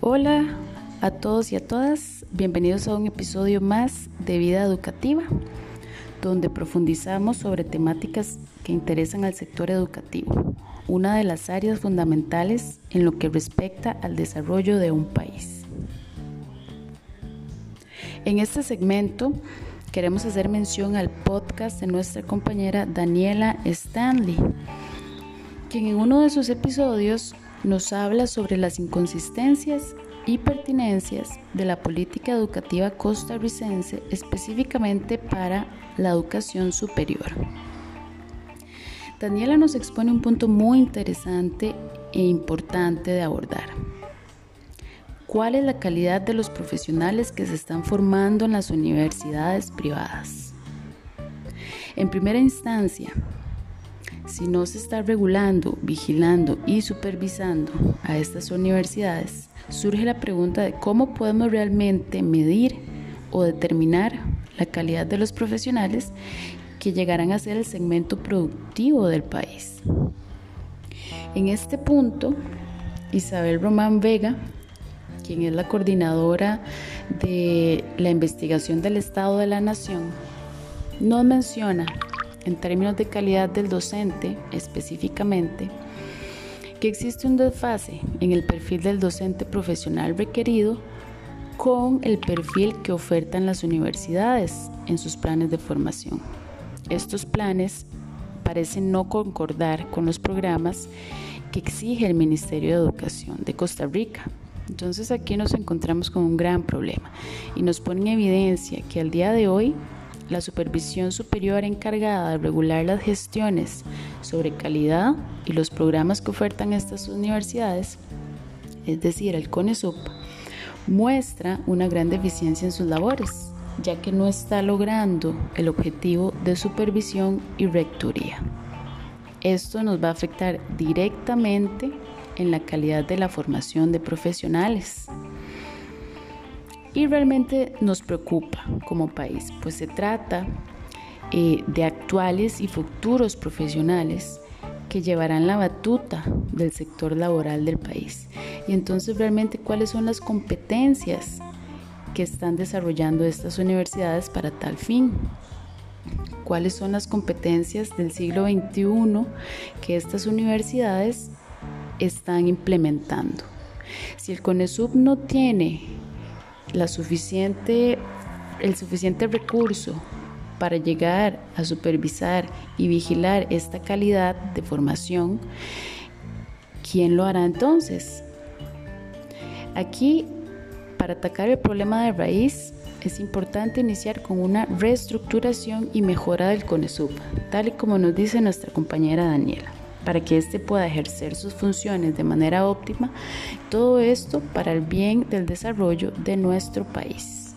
Hola a todos y a todas, bienvenidos a un episodio más de Vida Educativa, donde profundizamos sobre temáticas que interesan al sector educativo, una de las áreas fundamentales en lo que respecta al desarrollo de un país. En este segmento queremos hacer mención al podcast de nuestra compañera Daniela Stanley, quien en uno de sus episodios nos habla sobre las inconsistencias y pertinencias de la política educativa costarricense específicamente para la educación superior. Daniela nos expone un punto muy interesante e importante de abordar. ¿Cuál es la calidad de los profesionales que se están formando en las universidades privadas? En primera instancia, si no se está regulando, vigilando y supervisando a estas universidades, surge la pregunta de cómo podemos realmente medir o determinar la calidad de los profesionales que llegarán a ser el segmento productivo del país. En este punto, Isabel Román Vega, quien es la coordinadora de la investigación del Estado de la Nación, nos menciona en términos de calidad del docente específicamente, que existe un desfase en el perfil del docente profesional requerido con el perfil que ofertan las universidades en sus planes de formación. Estos planes parecen no concordar con los programas que exige el Ministerio de Educación de Costa Rica. Entonces aquí nos encontramos con un gran problema y nos pone en evidencia que al día de hoy la supervisión superior encargada de regular las gestiones sobre calidad y los programas que ofertan estas universidades, es decir, el CONESUP, muestra una gran deficiencia en sus labores, ya que no está logrando el objetivo de supervisión y rectoría. Esto nos va a afectar directamente en la calidad de la formación de profesionales y realmente nos preocupa como país, pues se trata eh, de actuales y futuros profesionales que llevarán la batuta del sector laboral del país. Y entonces realmente cuáles son las competencias que están desarrollando estas universidades para tal fin. ¿Cuáles son las competencias del siglo XXI que estas universidades están implementando? Si el CONESUB no tiene la suficiente, el suficiente recurso para llegar a supervisar y vigilar esta calidad de formación, ¿quién lo hará entonces? Aquí, para atacar el problema de raíz, es importante iniciar con una reestructuración y mejora del CONESUP, tal y como nos dice nuestra compañera Daniela para que éste pueda ejercer sus funciones de manera óptima, todo esto para el bien del desarrollo de nuestro país.